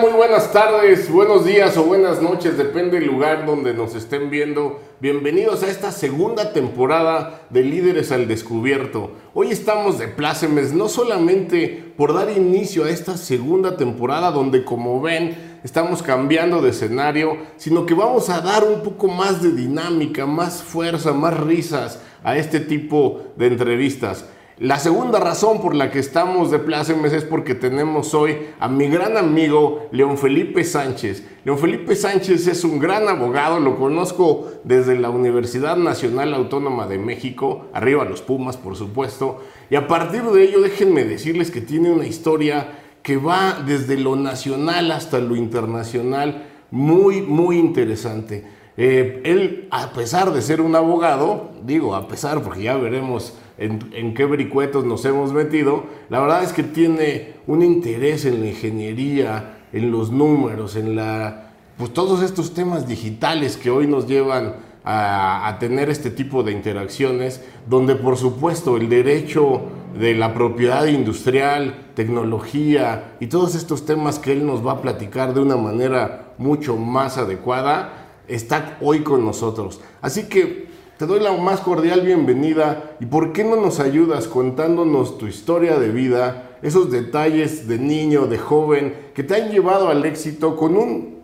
Muy buenas tardes, buenos días o buenas noches, depende del lugar donde nos estén viendo. Bienvenidos a esta segunda temporada de Líderes al Descubierto. Hoy estamos de plácemes, no solamente por dar inicio a esta segunda temporada donde como ven estamos cambiando de escenario, sino que vamos a dar un poco más de dinámica, más fuerza, más risas a este tipo de entrevistas. La segunda razón por la que estamos de plácemes es porque tenemos hoy a mi gran amigo León Felipe Sánchez. León Felipe Sánchez es un gran abogado, lo conozco desde la Universidad Nacional Autónoma de México, arriba los Pumas por supuesto, y a partir de ello déjenme decirles que tiene una historia que va desde lo nacional hasta lo internacional, muy, muy interesante. Eh, él, a pesar de ser un abogado, digo a pesar porque ya veremos en, qué vericuetos nos hemos metido, la verdad es que tiene un interés en la ingeniería, en los números, en la, pues todos estos temas digitales que hoy nos llevan a, a, tener este tipo de interacciones, donde por supuesto el derecho de la propiedad industrial, tecnología y todos estos temas que él nos va a platicar de una manera mucho más adecuada, está hoy con nosotros. Así que te doy la más cordial bienvenida y por qué no nos ayudas contándonos tu historia de vida, esos detalles de niño, de joven, que te han llevado al éxito con un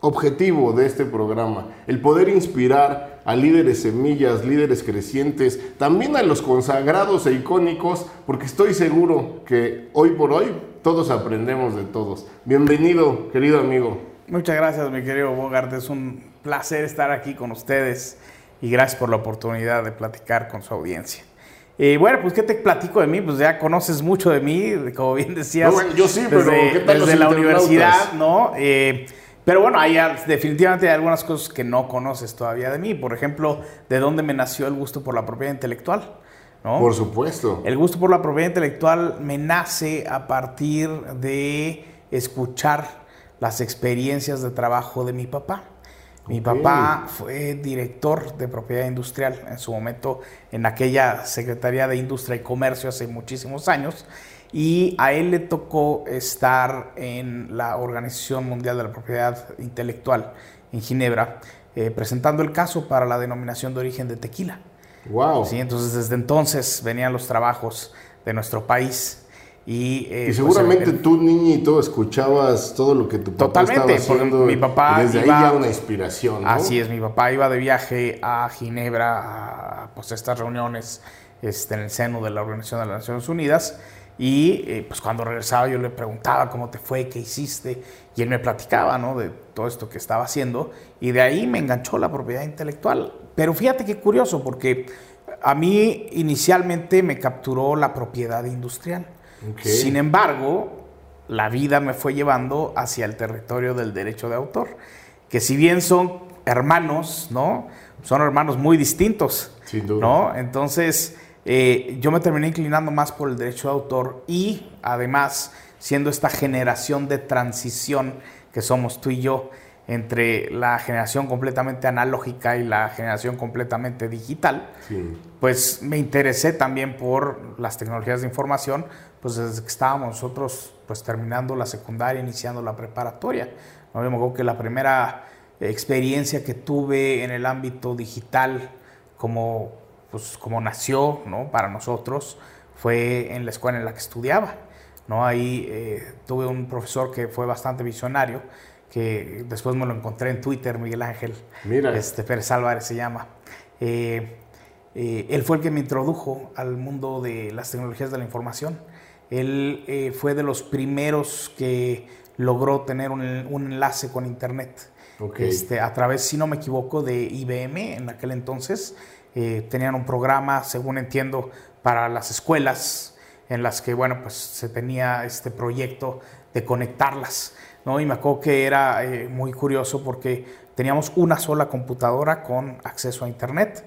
objetivo de este programa, el poder inspirar a líderes semillas, líderes crecientes, también a los consagrados e icónicos, porque estoy seguro que hoy por hoy todos aprendemos de todos. Bienvenido, querido amigo. Muchas gracias, mi querido Bogart. Es un placer estar aquí con ustedes y gracias por la oportunidad de platicar con su audiencia. Y bueno, pues ¿qué te platico de mí? Pues ya conoces mucho de mí, como bien decías. yo sí, pero desde, desde la universidad, ¿no? Eh, pero bueno, hay definitivamente hay algunas cosas que no conoces todavía de mí. Por ejemplo, de dónde me nació el gusto por la propiedad intelectual. ¿no? Por supuesto. El gusto por la propiedad intelectual me nace a partir de escuchar las experiencias de trabajo de mi papá. Mi papá fue director de propiedad industrial en su momento en aquella Secretaría de Industria y Comercio hace muchísimos años y a él le tocó estar en la Organización Mundial de la Propiedad Intelectual en Ginebra eh, presentando el caso para la denominación de origen de tequila. Wow. Sí, entonces desde entonces venían los trabajos de nuestro país y, eh, pues, seguramente tú, niñito, escuchabas todo lo que tu papá estaba haciendo. Mi papá desde iba, ahí ya una inspiración. ¿no? Así es, mi papá iba de viaje a Ginebra a pues, estas reuniones este, en el seno de la Organización de las Naciones Unidas. Y eh, pues cuando regresaba yo le preguntaba cómo te fue, qué hiciste, y él me platicaba ¿no? de todo esto que estaba haciendo, y de ahí me enganchó la propiedad intelectual. Pero fíjate qué curioso, porque a mí inicialmente me capturó la propiedad industrial. Sin embargo, la vida me fue llevando hacia el territorio del derecho de autor, que si bien son hermanos, ¿no? Son hermanos muy distintos, Sin duda. ¿no? Entonces, eh, yo me terminé inclinando más por el derecho de autor y además siendo esta generación de transición que somos tú y yo entre la generación completamente analógica y la generación completamente digital, pues me interesé también por las tecnologías de información, pues desde que estábamos nosotros pues terminando la secundaria, iniciando la preparatoria. ¿no? Yo me acuerdo que la primera experiencia que tuve en el ámbito digital como, pues, como nació ¿no? para nosotros fue en la escuela en la que estudiaba. ¿no? Ahí eh, tuve un profesor que fue bastante visionario, que después me lo encontré en Twitter, Miguel Ángel Mira. Este, Pérez Álvarez se llama. Eh, eh, él fue el que me introdujo al mundo de las tecnologías de la información. Él eh, fue de los primeros que logró tener un, un enlace con Internet. Okay. Este, a través, si no me equivoco, de IBM en aquel entonces. Eh, tenían un programa, según entiendo, para las escuelas en las que, bueno, pues se tenía este proyecto de conectarlas. ¿no? Y me acuerdo que era eh, muy curioso porque teníamos una sola computadora con acceso a Internet.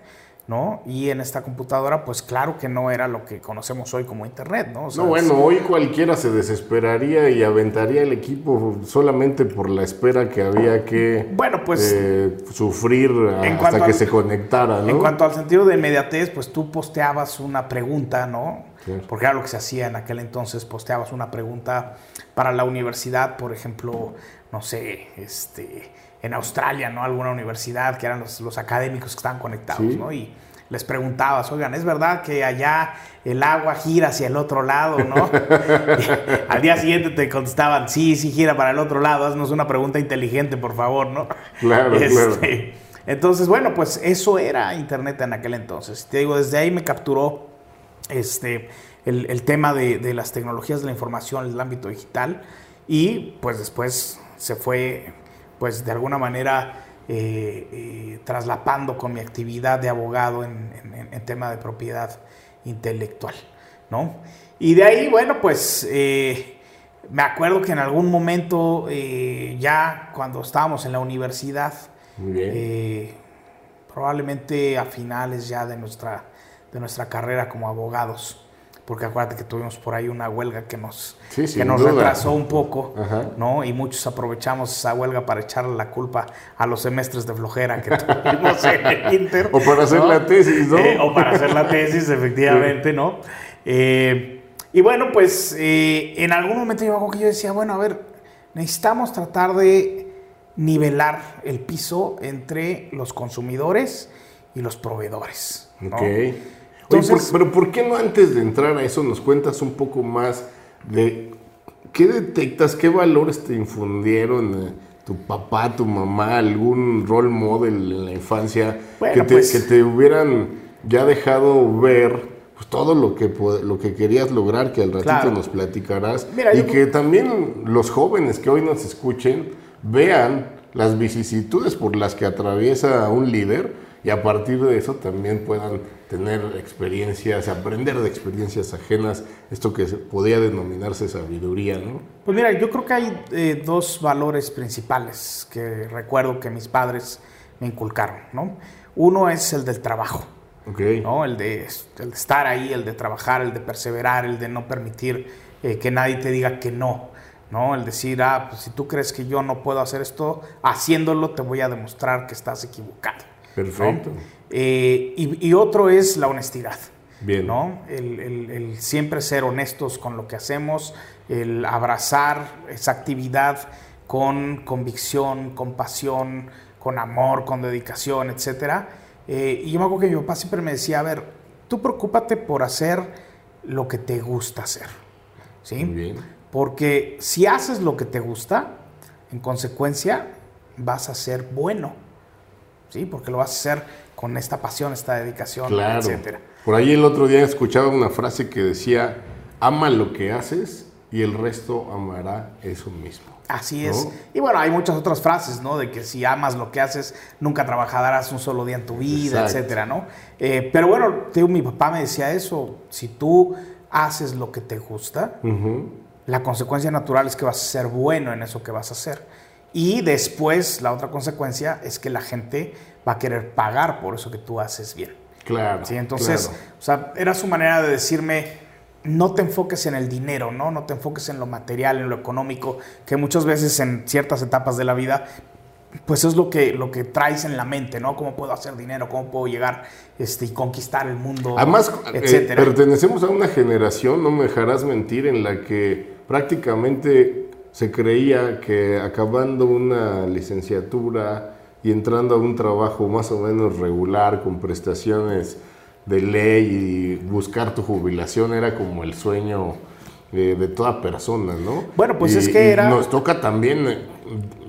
¿No? Y en esta computadora, pues claro que no era lo que conocemos hoy como Internet, ¿no? O sea, no, bueno, hoy cualquiera se desesperaría y aventaría el equipo solamente por la espera que había que bueno, pues, eh, sufrir hasta que al, se conectara, ¿no? En cuanto al sentido de inmediatez, pues tú posteabas una pregunta, ¿no? Porque era lo que se hacía en aquel entonces, posteabas una pregunta para la universidad, por ejemplo, no sé, este, en Australia, ¿no? Alguna universidad que eran los, académicos que estaban conectados, ¿no? Y les preguntabas, oigan, ¿es verdad que allá el agua gira hacia el otro lado, no? al día siguiente te contestaban, sí, sí gira para el otro lado, haznos una pregunta inteligente, por favor, ¿no? Claro, este, claro. Entonces, bueno, pues eso era Internet en aquel entonces. Te digo, desde ahí me capturó este, el, tema de, las tecnologías de la información, el ámbito digital, y pues después se fue, pues de alguna manera eh, eh, traslapando con mi actividad de abogado en, tema de propiedad intelectual, ¿no? Y de ahí, bueno, pues eh, me acuerdo que en algún momento, ya cuando estábamos en la universidad, probablemente a finales ya de nuestra, de nuestra carrera como abogados, porque acuérdate que tuvimos por ahí una huelga que nos, que nos retrasó un poco, ¿no? Y muchos aprovechamos esa huelga para echarle la culpa a los semestres de flojera que tuvimos en el Inter. O para hacer la tesis, ¿no? Eh, o para hacer la tesis, efectivamente, ¿no? Eh, y bueno, pues eh, en algún momento yo, que yo decía, bueno, a ver, necesitamos tratar de nivelar el piso entre los consumidores y los proveedores. ¿no? Pero ¿por qué no antes de entrar a eso nos cuentas un poco más de qué detectas, qué valores te infundieron eh, tu papá, tu mamá, algún role model en la infancia que, te, pues que, te, hubieran ya dejado ver pues, todo lo que, lo que querías lograr, que al ratito nos platicarás, y que también los jóvenes que hoy nos escuchen vean las vicisitudes por las que atraviesa un líder y a partir de eso también puedan tener experiencias, aprender de experiencias ajenas, esto que podría denominarse sabiduría, ¿no? Pues mira, yo creo que hay eh, dos valores principales que recuerdo que mis padres me inculcaron, ¿no? Uno es el del trabajo, ¿no? El de, estar ahí, el de trabajar, el de perseverar, el de no permitir eh, que nadie te diga que no, ¿no? El decir, ah, pues si tú crees que yo no puedo hacer esto, haciéndolo te voy a demostrar que estás equivocado. Perfecto. Eh, y, otro es la honestidad. Bien. ¿no? El, siempre ser honestos con lo que hacemos, el abrazar esa actividad con convicción, con pasión, con amor, con dedicación, etc. Eh, y yo me acuerdo que mi papá siempre me decía, a ver, tú preocúpate por hacer lo que te gusta hacer. ¿sí? Bien. Porque si haces lo que te gusta, en consecuencia vas a ser bueno. ¿Sí? Porque lo vas a hacer con esta pasión, esta dedicación, claro. etcétera. Por ahí el otro día escuchaba una frase que decía, ama lo que haces y el resto amará eso mismo. Así es. Y bueno, hay muchas otras frases, ¿no? De que si amas lo que haces, nunca trabajarás un solo día en tu vida, etcétera, ¿no? Eh, pero bueno, mi papá me decía eso. Si tú haces lo que te gusta, la consecuencia natural es que vas a ser bueno en eso que vas a hacer. Y después la otra consecuencia es que la gente va a querer pagar por eso que tú haces bien. Claro. ¿sí? Entonces, o sea, era su manera de decirme, no te enfoques en el dinero, ¿no? No te enfoques en lo material, en lo económico, que muchas veces en ciertas etapas de la vida, pues es lo que, lo que traes en la mente, ¿no? ¿Cómo puedo hacer dinero? ¿Cómo puedo llegar este, y conquistar el mundo? Además, eh, pertenecemos a una generación, no me dejarás mentir, en la que prácticamente se creía que acabando una licenciatura y entrando a un trabajo más o menos regular con prestaciones de ley y buscar tu jubilación era como el sueño de, toda persona, ¿no? Bueno, pues es que era... Nos toca también eh,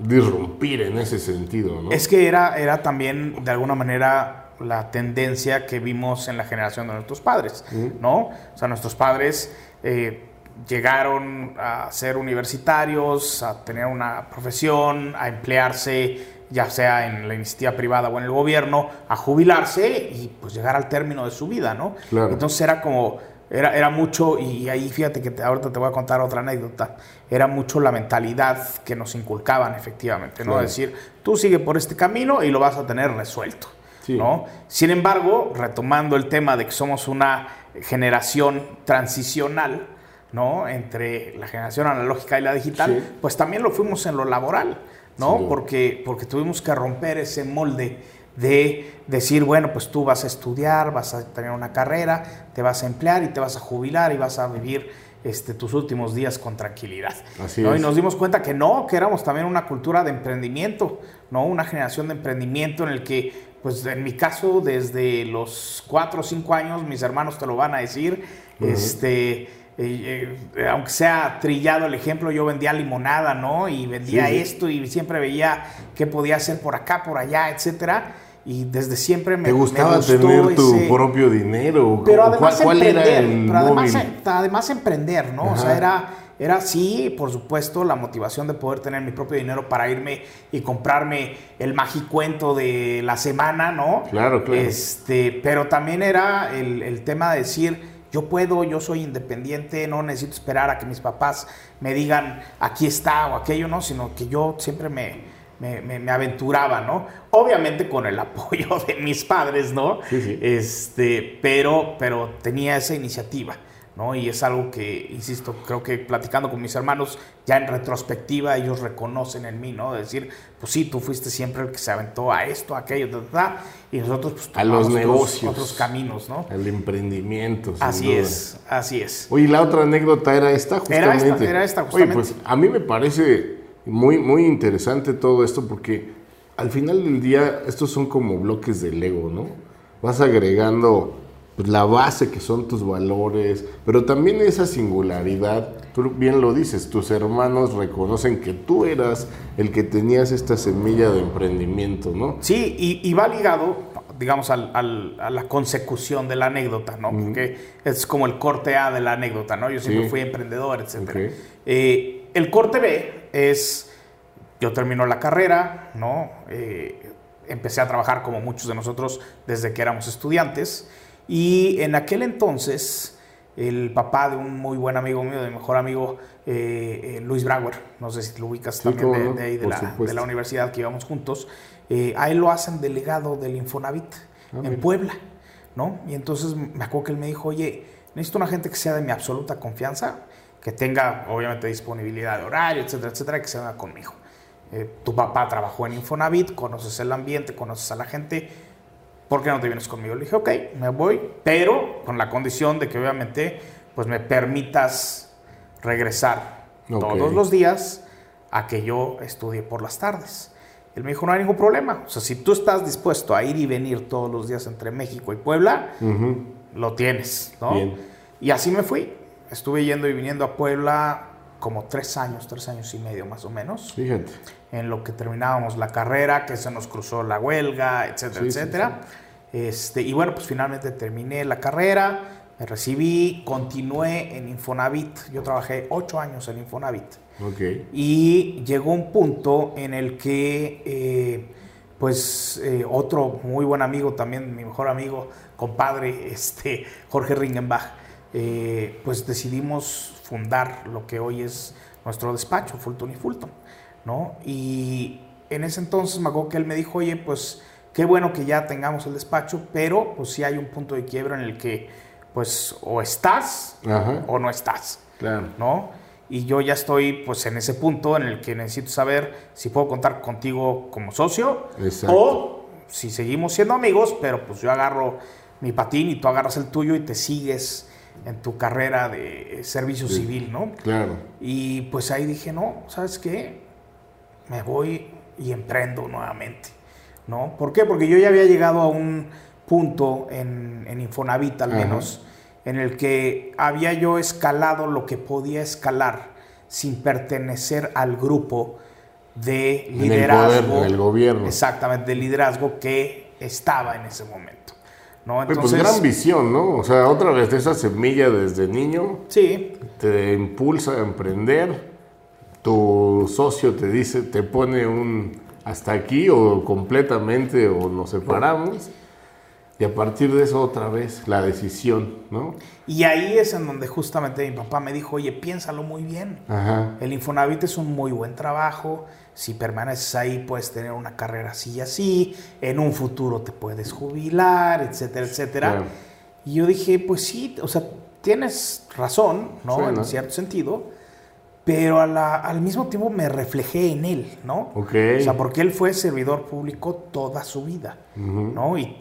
disrumpir en ese sentido, ¿no? Es que era, era también de alguna manera la tendencia que vimos en la generación de nuestros padres, ¿no? O sea, nuestros padres... Eh, llegaron a ser universitarios, a tener una profesión, a emplearse ya sea en la iniciativa privada o en el gobierno, a jubilarse y pues llegar al término de su vida, ¿no? Entonces era como, era, era mucho, y ahí fíjate que ahorita te voy a contar otra anécdota, era mucho la mentalidad que nos inculcaban efectivamente, ¿no? Decir, tú sigue por este camino y lo vas a tener resuelto, ¿no? Sin embargo, retomando el tema de que somos una generación transicional, ¿no? Entre la generación analógica y la digital, pues también lo fuimos en lo laboral, ¿no? Porque, porque tuvimos que romper ese molde de decir, bueno, pues tú vas a estudiar, vas a tener una carrera, te vas a emplear y te vas a jubilar y vas a vivir este, tus últimos días con tranquilidad. Así ¿no? es. Y nos dimos cuenta que no, que éramos también una cultura de emprendimiento, ¿no? Una generación de emprendimiento en el que, pues en mi caso, desde los cuatro o cinco años, mis hermanos te lo van a decir, este... eh, eh, aunque sea trillado el ejemplo, yo vendía limonada, ¿no? Y vendía Sí, sí. esto y siempre veía qué podía hacer por acá, por allá, etcétera. Y desde siempre me ¿Te gustaba me tener tu ese- propio dinero? pero ¿Cuál- además ¿Cuál, era emprender, el pero además, móvil? eh, además emprender, ¿no? O sea, era, era sí, por supuesto, la motivación de poder tener mi propio dinero para irme y comprarme el magicuento de la semana, ¿no? Claro, claro. Este, pero también era el, el tema de decir, yo puedo, yo soy independiente, no necesito esperar a que mis papás me digan aquí está o aquello, ¿no? Sino que yo siempre me, me, me- me aventuraba, ¿no? Obviamente con el apoyo de mis padres, ¿no? Sí, sí. Este, pero, pero tenía esa iniciativa, ¿no? Y es algo que, insisto, creo que platicando con mis hermanos, ya en retrospectiva, ellos reconocen en mí, ¿no? De decir, pues sí, tú fuiste siempre el que se aventó a esto, a aquello, ta, ta, ta, y nosotros, pues, A los negocios. otros caminos, ¿no? El emprendimiento. Así duda. es, así es. Oye, la otra anécdota era esta, Era justamente. esta, era esta, Oye, justamente. pues a mí me parece muy, muy interesante todo esto porque al final del día estos son como bloques de Lego, ¿no? Vas agregando pues, la base que son tus valores, pero también esa singularidad. Tú bien lo dices, tus hermanos reconocen que tú eras el que tenías esta semilla de emprendimiento, ¿no? Sí, y, y va ligado, digamos, al- al- a la consecución de la anécdota, ¿no? Porque es como el corte A de la anécdota, ¿no? Yo siempre Sí. fui emprendedor, etc. Ok. el corte B es, yo termino la carrera, ¿no? Eh, empecé a trabajar como muchos de nosotros desde que éramos estudiantes. Y en aquel entonces, el papá de un muy buen amigo mío, de mi mejor amigo, eh, eh, Luis Brauer, no sé si lo ubicas Sí, también de, de ahí, de la, de la universidad que íbamos juntos, eh, a él lo hacen delegado del Infonavit Ah, en mira. Puebla, ¿no? Y entonces me acuerdo que él me dijo, oye, necesito una gente que sea de mi absoluta confianza, que tenga obviamente disponibilidad de horario, etcétera, etcétera, que se venga conmigo. Eh, tu papá trabajó en Infonavit, conoces el ambiente, conoces a la gente, ¿por qué no te vienes conmigo? Le dije, ok, me voy, pero con la condición de que obviamente pues me permitas regresar Ok. todos los días a que yo estudie por las tardes. Él me dijo, no hay ningún problema. O sea, si tú estás dispuesto a ir y venir todos los días entre México y Puebla, Ujú. lo tienes, ¿no? Bien. Y así me fui. Estuve yendo y viniendo a Puebla como tres años, tres años y medio más o menos, Fíjate. En lo que terminábamos la carrera, que se nos cruzó la huelga, etcétera, Sí, sí, etcétera. Este, y bueno, pues finalmente terminé la carrera, me recibí, continué en Infonavit. Yo trabajé ocho años en Infonavit. Y llegó un punto en el que, eh, pues, eh, otro muy buen amigo, también mi mejor amigo, compadre, este, Jorge Ringenbach, eh, pues decidimos fundar lo que hoy es nuestro despacho, Fulton y Fulton, ¿no? Y en ese entonces me acuerdo que él me dijo, oye, pues, qué bueno que ya tengamos el despacho, pero pues sí hay un punto de quiebra en el que, pues, o estás Ajá. o no estás. Claro. ¿no? Y yo ya estoy pues en ese punto en el que necesito saber si puedo contar contigo como socio Exacto. o si seguimos siendo amigos, pero pues yo agarro mi patín y tú agarras el tuyo y te sigues en tu carrera de servicio Sí. civil, ¿no? Claro. Y pues ahí dije, no, ¿sabes qué? Me voy y emprendo nuevamente, ¿no? ¿Por qué? Porque yo ya había llegado a un punto en, en Infonavit al Ajá. menos, en el que había yo escalado lo que podía escalar sin pertenecer al grupo de En el liderazgo. poder, en el gobierno. Exactamente, de liderazgo que estaba en ese momento, ¿no? Pues gran visión, ¿no? O sea, otra vez de esa semilla desde niño sí, te impulsa a emprender. Tu socio te dice, te pone un hasta aquí o completamente o nos separamos. Y a partir de eso otra vez la decisión, ¿no? Y ahí es en donde justamente mi papá me dijo, oye, piénsalo muy bien. Ajá. El Infonavit es un muy buen trabajo. Si permaneces ahí, puedes tener una carrera así y así. En un futuro te puedes jubilar, etcétera, etcétera. Claro. Y yo dije, pues sí, o sea, tienes razón, ¿no? Sí, en ¿no? cierto sentido. Pero al mismo tiempo me reflejé en él, ¿no? Ok. O sea, porque él fue servidor público toda su vida, ¿no? Y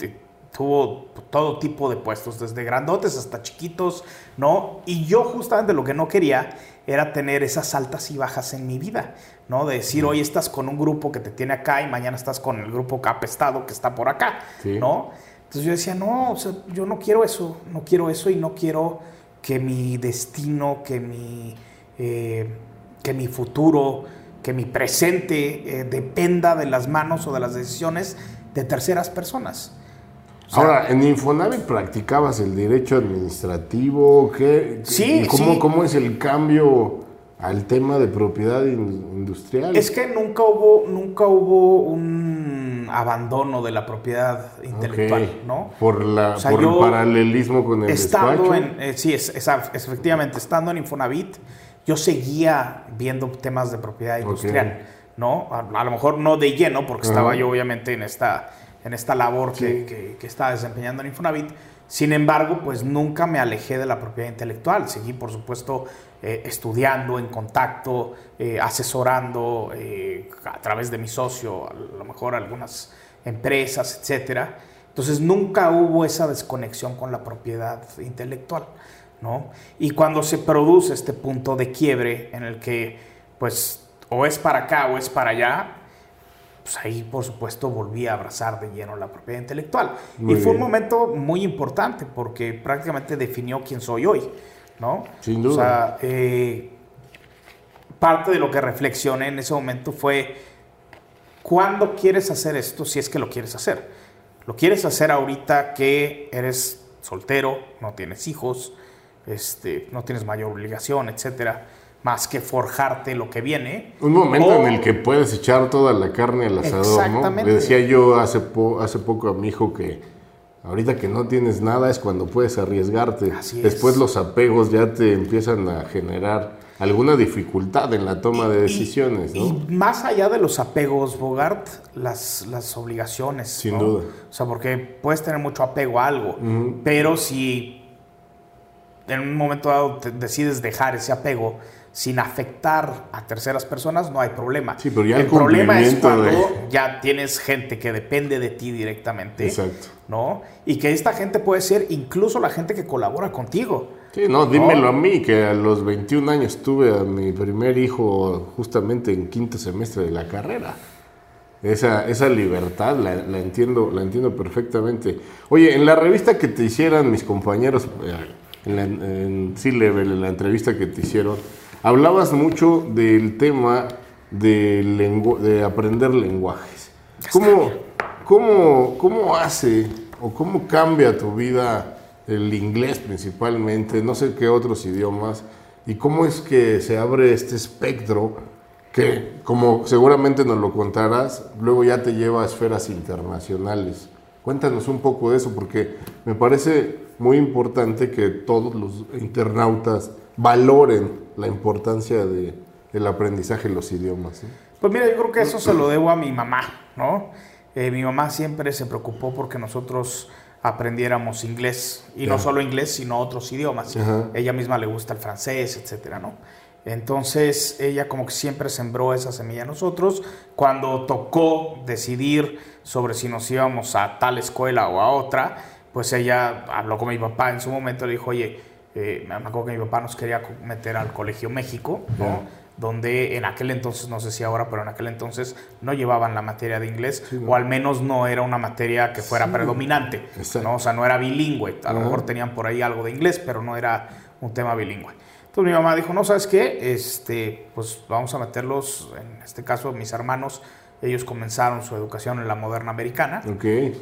tuvo todo tipo de puestos, desde grandotes hasta chiquitos, ¿no? Y yo justamente lo que no quería era tener esas altas y bajas en mi vida, ¿no? De decir, hoy estás con un grupo que te tiene acá y mañana estás con el grupo capestado que está por acá, ¿no? Entonces yo decía, no, o sea, yo no quiero eso, no quiero eso y no quiero que mi destino, que mi eh, que mi futuro, que mi presente eh, dependa de las manos o de las decisiones de terceras personas. Ahora, ¿en Infonavit practicabas el derecho administrativo? ¿Qué, sí, cómo, ¿Cómo es el cambio al tema de propiedad industrial? Es que nunca hubo, nunca hubo un abandono de la propiedad intelectual, ¿no? Por, la, por el paralelismo con el estando En, eh, sí, es, efectivamente, estando en Infonavit, yo seguía viendo temas de propiedad industrial, ¿no? A, lo mejor no de lleno, porque estaba yo obviamente en esta, en esta labor que, que, estaba desempeñando en Infonavit. Sin embargo, pues nunca me alejé de la propiedad intelectual. Seguí, por supuesto, eh, estudiando, en contacto, eh, asesorando eh, a través de mi socio, a lo mejor algunas empresas, etcétera. Entonces nunca hubo esa desconexión con la propiedad intelectual. Y cuando se produce este punto de quiebre en el que, pues, o es para acá o es para allá, pues ahí, por supuesto, volví a abrazar de lleno la propiedad intelectual. y fue un momento muy importante porque prácticamente definió quién soy hoy, ¿no? Sin duda. O sea, eh, parte de lo que reflexioné en ese momento fue, ¿cuándo quieres hacer esto si es que lo quieres hacer? ¿Lo quieres hacer ahorita que eres soltero, no tienes hijos, este, no tienes mayor obligación, etcétera, más que forjarte lo que viene. Un momento en el que puedes echar toda la carne al asador, ¿no? Le decía yo hace, hace poco a mi hijo que ahorita que no tienes nada es cuando puedes arriesgarte. Después los apegos ya te empiezan a generar alguna dificultad en la toma de decisiones, ¿no? Y más allá de los apegos, Bogart, las, las obligaciones. Sin duda. O sea, porque puedes tener mucho apego a algo, pero si en un momento dado decides dejar ese apego sin afectar a terceras personas, no hay problema. Sí, pero ya el, problema es cuando ya tienes gente que depende de ti directamente. Exacto. ¿No? Y que esta gente puede ser incluso la gente que colabora contigo. Sí, no, dímelo a mí, que a los 21 años tuve a mi primer hijo justamente en quinto semestre de la carrera. Esa, esa libertad la, entiendo, la entiendo perfectamente. Oye, en la revista que te hicieran mis compañeros, eh, en, la, en C-Level, en la entrevista que te hicieron, hablabas mucho del tema de, de aprender lenguajes. ¿Cómo, cómo, ¿Cómo hace o cómo cambia tu vida el inglés principalmente, no sé qué otros idiomas, y cómo es que se abre este espectro que, como seguramente nos lo contarás, luego ya te lleva a esferas internacionales? Cuéntanos un poco de eso, porque me parece muy importante que todos los internautas valoren la importancia de, del aprendizaje de los idiomas. Pues mira, yo creo que eso se lo debo a mi mamá, ¿no? Eh, mi mamá siempre se preocupó porque nosotros aprendiéramos inglés, y no solo inglés, sino otros idiomas. Ella misma le gusta el francés, etcétera, ¿no? Entonces ella como que siempre sembró esa semilla en nosotros. Cuando tocó decidir sobre si nos íbamos a tal escuela o a otra, pues ella habló con mi papá en su momento, le dijo, oye, eh, me acuerdo que mi papá nos quería meter al Colegio México, donde en aquel entonces, no sé si ahora, pero en aquel entonces no llevaban la materia de inglés, o al menos no era una materia que fuera predominante, ¿no? o sea, no era bilingüe, a lo mejor tenían por ahí algo de inglés, pero no era un tema bilingüe. Entonces mi mamá dijo, no, ¿sabes qué? Este, pues vamos a meterlos, en este caso mis hermanos, ellos comenzaron su educación en la moderna americana,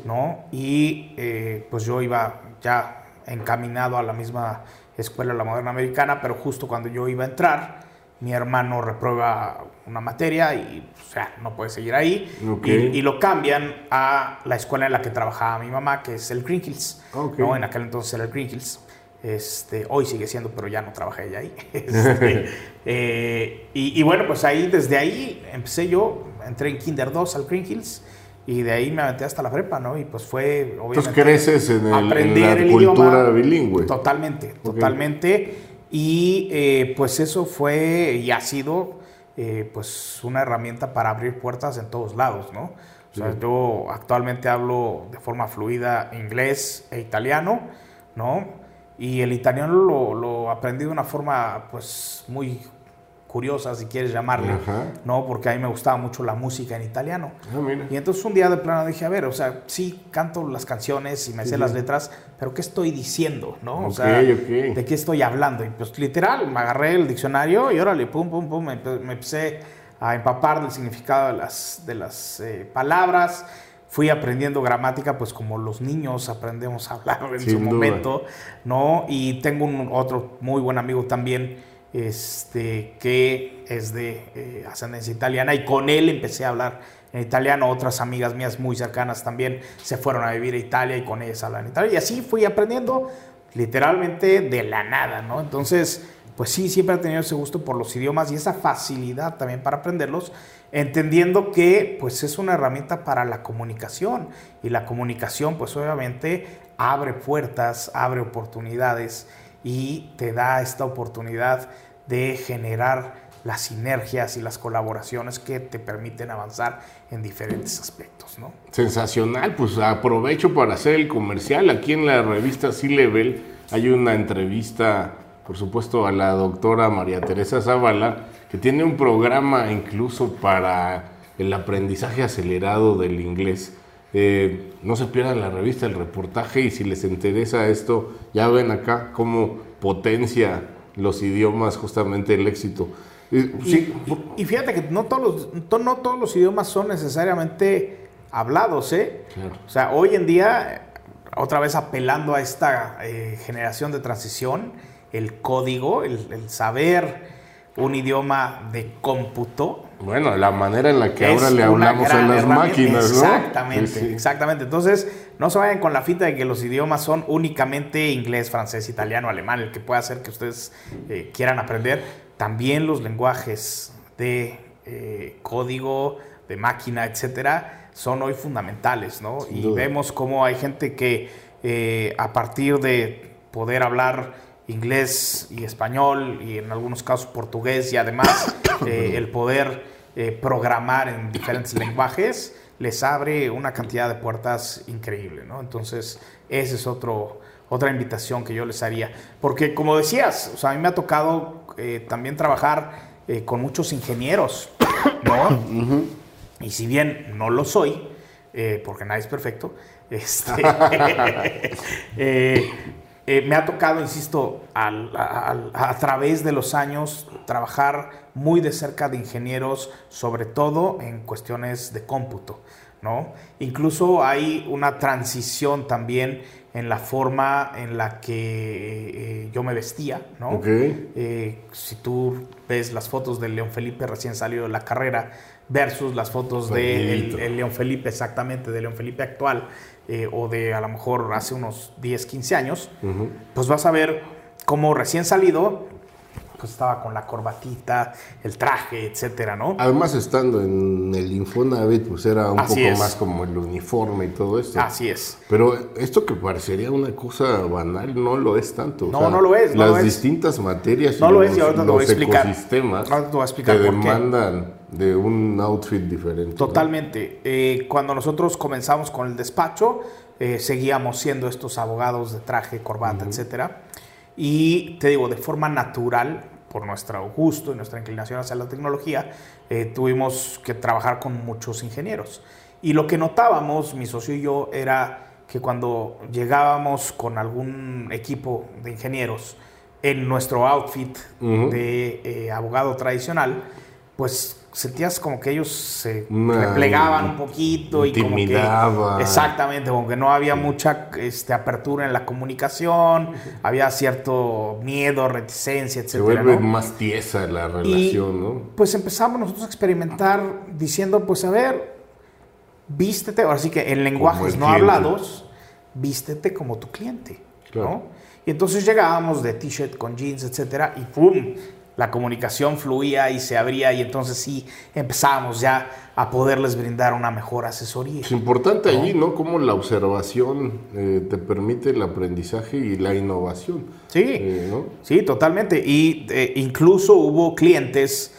¿no? Y eh, pues yo iba ya encaminado a la misma escuela, la moderna americana, pero justo cuando yo iba a entrar, mi hermano reprueba una materia y o sea, no puede seguir ahí. Y, lo cambian a la escuela en la que trabajaba mi mamá, que es el Green Hills. ¿no? En aquel entonces era el Green Hills. Este, hoy sigue siendo, pero ya no trabaja ella ahí. Este, eh, y, bueno, pues ahí, desde ahí empecé yo, entré en Kinder 2 al Green Hills y de ahí me aventé hasta la prepa, ¿no? Y pues fue, obviamente... Entonces creces en, el, aprender la cultura bilingüe. Totalmente, totalmente. Y eh, pues eso fue y ha sido eh, pues una herramienta para abrir puertas en todos lados, ¿no? O sea, yo actualmente hablo de forma fluida inglés e italiano, ¿no? Y el italiano lo, lo aprendí de una forma pues muy curiosa, si quieres llamarle, ¿no? Porque a mí me gustaba mucho la música en italiano. Ah, y entonces un día de plano dije, a ver, o sea, sí canto las canciones y me sé las letras, pero ¿qué estoy diciendo, no? O sea, ¿de qué estoy hablando? Y pues literal, me agarré el diccionario y órale, pum, pum, pum, me, empecé a empapar del significado de las, de las eh, palabras. Fui aprendiendo gramática, pues como los niños aprendemos a hablar en su momento, ¿no? Y tengo un, otro muy buen amigo también, este, que es de eh, ascendencia italiana, y con él empecé a hablar en italiano. Otras amigas mías muy cercanas también se fueron a vivir a Italia y con ellas hablan italiano. Y así fui aprendiendo literalmente de la nada, ¿no? Entonces, pues sí, siempre he tenido ese gusto por los idiomas y esa facilidad también para aprenderlos, entendiendo que pues es una herramienta para la comunicación y la comunicación pues obviamente abre puertas, abre oportunidades y te da esta oportunidad de generar las sinergias y las colaboraciones que te permiten avanzar en diferentes aspectos, ¿no? Sensacional, pues aprovecho para hacer el comercial. Aquí en la revista C-Level hay una entrevista, por supuesto, a la doctora María Teresa Zavala, que tiene un programa incluso para el aprendizaje acelerado del inglés. Eh, no se pierdan la revista, el reportaje y si les interesa esto, ya ven acá cómo potencia los idiomas justamente el éxito. Y, fíjate que no todos, los, no todos los idiomas son necesariamente hablados, ¿eh? O sea, hoy en día, otra vez apelando a esta eh, generación de transición, el código, el saber un idioma de cómputo, bueno, la manera en la que ahora le hablamos a las máquinas, ¿no? Exactamente, exactamente. Entonces, no se vayan con la fita de que los idiomas son únicamente inglés, francés, italiano, alemán, el que pueda hacer que ustedes eh, quieran aprender. También los lenguajes de eh, código, de máquina, etcétera, son hoy fundamentales, ¿no? y vemos cómo hay gente que eh, a partir de poder hablar inglés y español y en algunos casos portugués y además el poder eh, programar en diferentes lenguajes, les abre una cantidad de puertas increíble, ¿no? Entonces, esa es otro, otra invitación que yo les haría. Porque, como decías, o sea, a mí me ha tocado eh, también trabajar eh, con muchos ingenieros, ¿no? Y si bien no lo soy, porque nadie es perfecto, este, Eh, me ha tocado, insisto, a través de los años trabajar muy de cerca de ingenieros, sobre todo en cuestiones de cómputo. ¿no? Incluso hay una transición también en la forma en la que eh, yo me vestía, ¿no? Eh, si tú ves las fotos de León Felipe recién salido de la carrera versus las fotos de el León Felipe, exactamente, de León Felipe actual, eh, o de a lo mejor hace unos 10, 15 años, pues vas a ver cómo recién salido, pues estaba con la corbatita, el traje, etcétera, ¿no? Además, estando en el Infonavit, pues era un poco más como el uniforme y todo esto. Así es. Pero esto que parecería una cosa banal, no lo es tanto. No, no lo es. las distintas materias no y lo es, y ahora los, te voy a ecosistemas te voy a explicar te demandan de un outfit diferente. Totalmente. Eh, cuando nosotros comenzamos con el despacho, eh, seguíamos siendo estos abogados de traje, corbata, etcétera. Y te digo, de forma natural, por nuestro gusto y nuestra inclinación hacia la tecnología, eh, tuvimos que trabajar con muchos ingenieros. Y lo que notábamos, mi socio y yo, era que cuando llegábamos con algún equipo de ingenieros en nuestro outfit de abogado tradicional, pues sentías como que ellos se replegaban un poquito y como que exactamente como que no había mucha este, apertura en la comunicación había cierto miedo reticencia etcétera se vuelve más tiesa la relación no pues empezamos nosotros a experimentar diciendo pues a ver vístete ahora sí que en lenguajes no hablados vístete como tu cliente ¿no? y entonces llegábamos de t-shirt con jeans etcétera y pum la comunicación fluía y se abría y entonces sí empezábamos ya a poderles brindar una mejor asesoría. Es importante allí, ¿no? Cómo la observación eh, te permite el aprendizaje y la innovación. Sí, eh, sí, totalmente. Y eh, incluso hubo clientes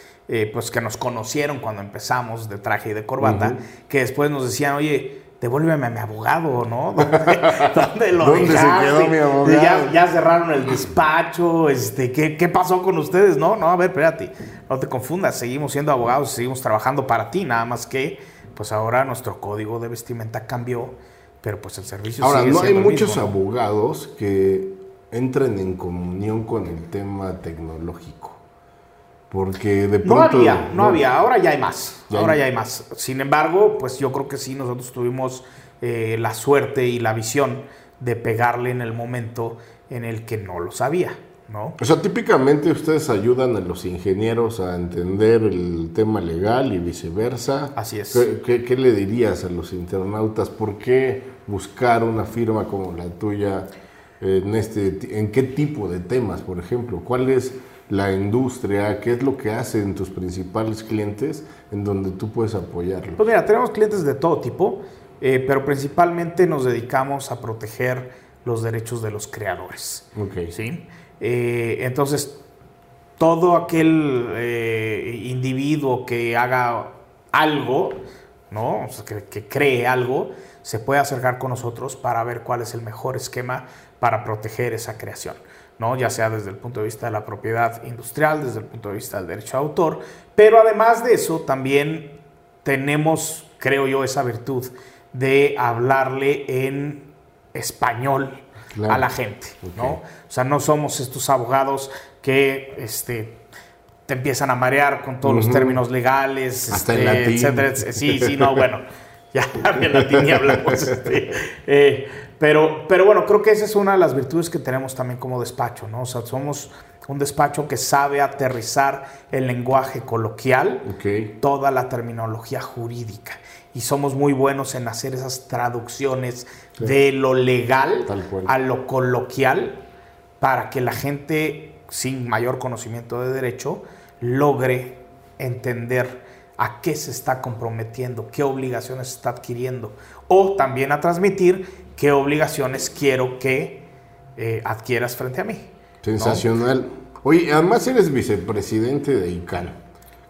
pues que nos conocieron cuando empezamos de traje y de corbata, que después nos decían, oye, devuélveme a mi abogado, ¿no? ¿Dónde, lo ¿Dónde se quedó mi abogado? Ya, cerraron el despacho, este, ¿qué, pasó con ustedes? No, no, a ver, espérate, no te confundas, seguimos siendo abogados, seguimos trabajando para ti, nada más que, pues ahora nuestro código de vestimenta cambió, pero pues el servicio Ahora, no hay muchos abogados que entren en comunión con el tema tecnológico. Porque de pronto... No había, no, había, ahora ya hay más, ahora ya hay más. Sin embargo, pues yo creo que sí, nosotros tuvimos eh, la suerte y la visión de pegarle en el momento en el que no lo sabía, ¿no? O sea, típicamente ustedes ayudan a los ingenieros a entender el tema legal y viceversa. Así es. ¿Qué, qué le dirías a los internautas? ¿Por qué buscar una firma como la tuya en, este, en qué tipo de temas, por ejemplo? ¿Cuál es la industria, qué es lo que hacen tus principales clientes en donde tú puedes apoyarlos? Pues mira, tenemos clientes de todo tipo, eh, pero principalmente nos dedicamos a proteger los derechos de los creadores. Okay. ¿sí? Eh, entonces, todo aquel eh, individuo que haga algo, ¿no? que, que cree algo, se puede acercar con nosotros para ver cuál es el mejor esquema para proteger esa creación ya sea desde el punto de vista de la propiedad industrial, desde el punto de vista del derecho de autor, pero además de eso también tenemos, creo yo, esa virtud de hablarle en español a la gente, ¿no? O sea, no somos estos abogados que este, te empiezan a marear con todos los términos legales, Hasta este, etcétera, Sí, sí, no, bueno, ya en latín ya hablamos. Este, eh, pero, pero bueno, creo que esa es una de las virtudes que tenemos también como despacho, ¿no? O sea, somos un despacho que sabe aterrizar el lenguaje coloquial, toda la terminología jurídica. Y somos muy buenos en hacer esas traducciones de lo legal a lo coloquial para que la gente sin mayor conocimiento de derecho logre entender a qué se está comprometiendo, qué obligaciones está adquiriendo, o también a transmitir qué obligaciones quiero que eh, adquieras frente a mí. Sensacional. Oye, además eres vicepresidente de ICANN.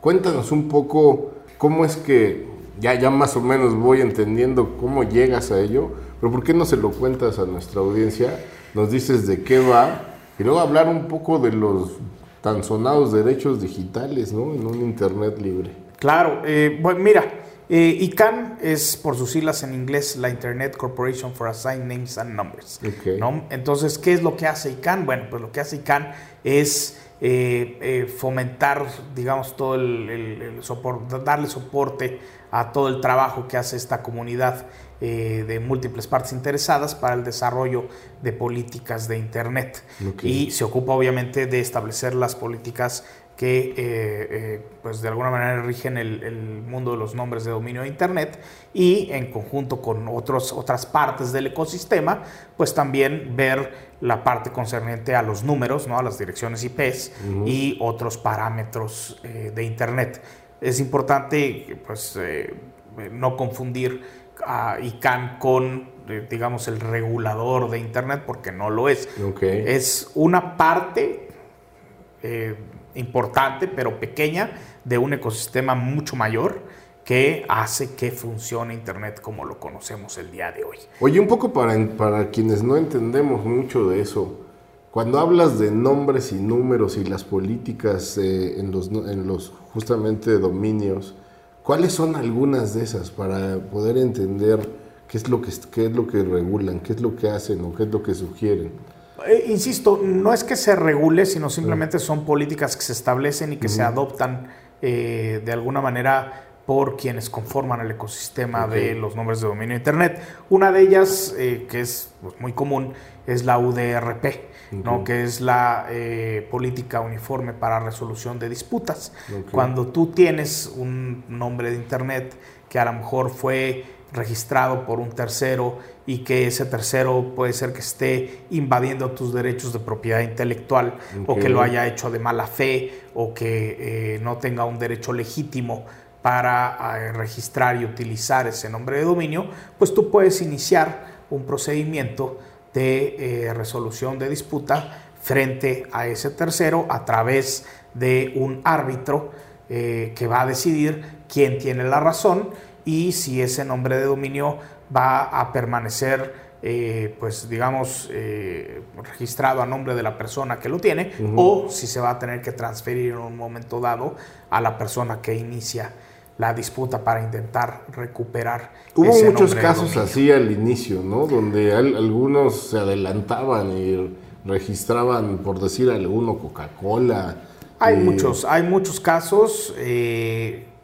Cuéntanos un poco cómo es que, ya, ya más o menos voy entendiendo cómo llegas a ello, pero ¿por qué no se lo cuentas a nuestra audiencia? Nos dices de qué va y luego hablar un poco de los tan sonados derechos digitales, ¿no? En un Internet libre. Claro, eh, bueno, mira, eh, ICANN es, por sus siglas en inglés, la Internet Corporation for Assigned Names and Numbers. Entonces, ¿qué es lo que hace ICANN? Bueno, pues lo que hace ICANN es eh, eh, fomentar, digamos, todo el, soporte, darle soporte a todo el trabajo que hace esta comunidad de múltiples partes interesadas para el desarrollo de políticas de Internet. Y se ocupa obviamente de establecer las políticas que eh, eh, pues de alguna manera rigen el, mundo de los nombres de dominio de Internet y en conjunto con otros, otras partes del ecosistema, pues también ver la parte concerniente a los números, ¿no? a las direcciones IPs y otros parámetros eh, de Internet. Es importante pues, no confundir a ICANN con digamos, el regulador de Internet, porque no lo es. Es una parte importante, pero pequeña, de un ecosistema mucho mayor que hace que funcione Internet como lo conocemos el día de hoy. Oye, un poco para, para quienes no entendemos mucho de eso, cuando hablas de nombres y números y las políticas eh, en, los, en los justamente dominios, ¿cuáles son algunas de esas para poder entender qué es lo que, qué es lo que regulan, qué es lo que hacen o qué es lo que sugieren? Eh, insisto, no es que se regule, sino simplemente son políticas que se establecen y que se adoptan eh, de alguna manera por quienes conforman el ecosistema de los nombres de dominio de Internet. Una de ellas, eh, que es pues, muy común, es la UDRP, ¿no? que es la política uniforme para resolución de disputas. Cuando tú tienes un nombre de Internet que a lo mejor fue registrado por un tercero y que ese tercero puede ser que esté invadiendo tus derechos de propiedad intelectual o que lo haya hecho de mala fe o que eh, no tenga un derecho legítimo para eh, registrar y utilizar ese nombre de dominio, pues tú puedes iniciar un procedimiento de eh, resolución de disputa frente a ese tercero a través de un árbitro que va a decidir quién tiene la razón y si ese nombre de dominio va a permanecer, eh, pues digamos, eh, registrado a nombre de la persona que lo tiene o si se va a tener que transferir en un momento dado a la persona que inicia la disputa para intentar recuperar. Hubo muchos casos así al inicio, ¿no? Donde algunos se adelantaban y registraban, por decir alguno, Coca-Cola. Hay eh, muchos, hay muchos casos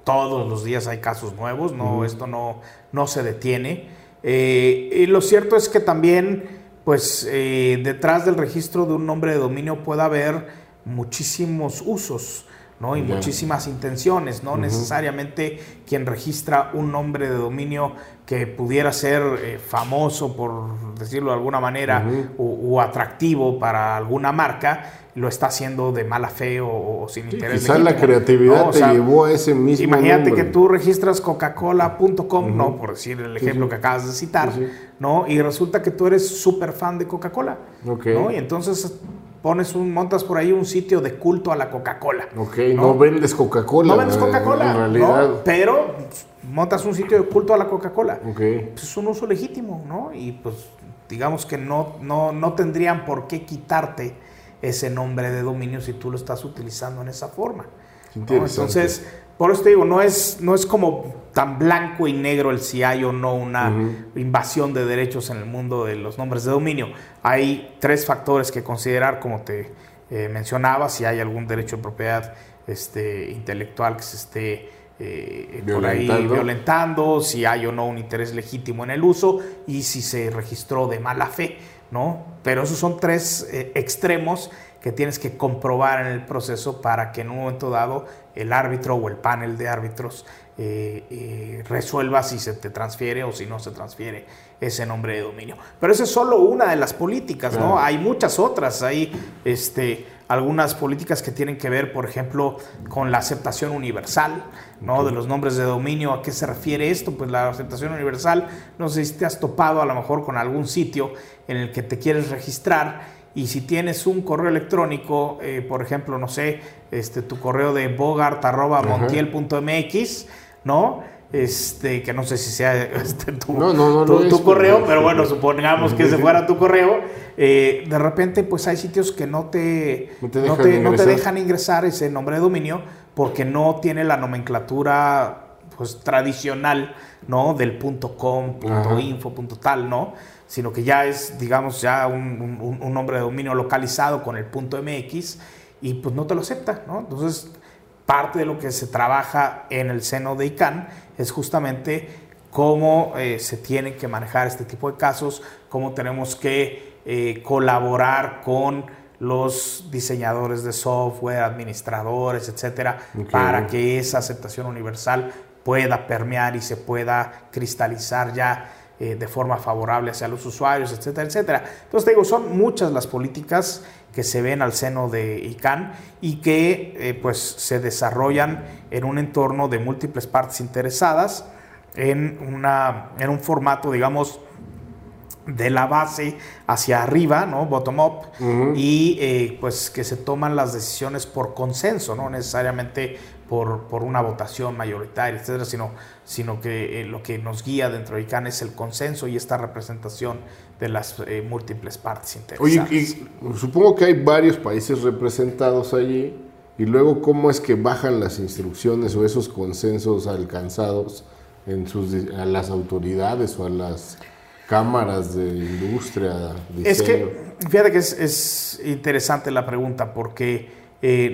todos los días hay casos nuevos, no, esto no, no se detiene. Eh, y lo cierto es que también, pues, eh, detrás del registro de un nombre de dominio puede haber muchísimos usos. ¿No? y muchísimas intenciones, no necesariamente quien registra un nombre de dominio que pudiera ser eh, famoso, por decirlo de alguna manera, o, atractivo para alguna marca, lo está haciendo de mala fe o, sin interés. Quizás la creatividad te llevó a ese mismo Imagínate que tú registras coca-cola.com, ¿no? Por decir el ejemplo que acabas de citar, ¿no? Y resulta que tú eres súper fan de Coca-Cola, ¿no? Y entonces pones un, montas por ahí un sitio de culto a la Coca-Cola. Ok, no, vendes Coca-Cola. No vendes Coca-Cola, en realidad. pero montas un sitio de culto a la Coca-Cola. Ok. Pues es un uso legítimo, ¿no? Y pues digamos que no, no, no tendrían por qué quitarte ese nombre de dominio si tú lo estás utilizando en esa forma. Entonces, por eso te digo, no es, no es como tan blanco y negro el si hay o no una invasión de derechos en el mundo de los nombres de dominio. Hay tres factores que considerar, como te eh, mencionaba, si hay algún derecho de propiedad este, intelectual que se esté eh, por ahí violentando, si hay o no un interés legítimo en el uso y si se registró de mala fe. ¿no? Pero esos son tres eh, extremos que tienes que comprobar en el proceso para que en un momento dado el árbitro o el panel de árbitros eh, eh, resuelva si se te transfiere o si no se transfiere ese nombre de dominio. Pero esa es solo una de las políticas, ¿no? Hay muchas otras, hay este, algunas políticas que tienen que ver, por ejemplo, con la aceptación universal, ¿no? De los nombres de dominio. ¿A qué se refiere esto? Pues la aceptación universal, no sé si te has topado a lo mejor con algún sitio en el que te quieres registrar y si tienes un correo electrónico, eh, por ejemplo, no sé, este, tu correo de bogart.montiel.mx, ¿no? Este, que no sé si sea este, tu, tu, correo, pero bueno, supongamos que ese fuera tu correo. Eh, de repente, pues hay sitios que no te, no te, dejan, ingresar ese nombre de dominio porque no tiene la nomenclatura pues tradicional, ¿no? Del punto .com, punto .info, punto .tal, ¿no? Sino que ya es, digamos, ya un, un, nombre de dominio localizado con el punto .mx y pues no te lo acepta, ¿no? Entonces, parte de lo que se trabaja en el seno de ICANN es justamente cómo eh, se tienen que manejar este tipo de casos, cómo tenemos que eh, colaborar con los diseñadores de software, administradores, etcétera, para que esa aceptación universal pueda permear y se pueda cristalizar ya eh, de forma favorable hacia los usuarios, etcétera, etcétera. Entonces, te digo, son muchas las políticas que se ven al seno de ICANN y que eh, pues se desarrollan en un entorno de múltiples partes interesadas en, una, en un formato, digamos, de la base hacia arriba, ¿no? Bottom up, y eh, pues que se toman las decisiones por consenso, no necesariamente por, por una votación mayoritaria, etcétera, sino, sino que eh, lo que nos guía dentro de ICANN es el consenso y esta representación de las eh, múltiples partes interesadas. Oye, y supongo que hay varios países representados allí, y luego cómo es que bajan las instrucciones o esos consensos alcanzados en sus, a las autoridades o a las cámaras de industria. Es que, fíjate que es, es interesante la pregunta, porque eh,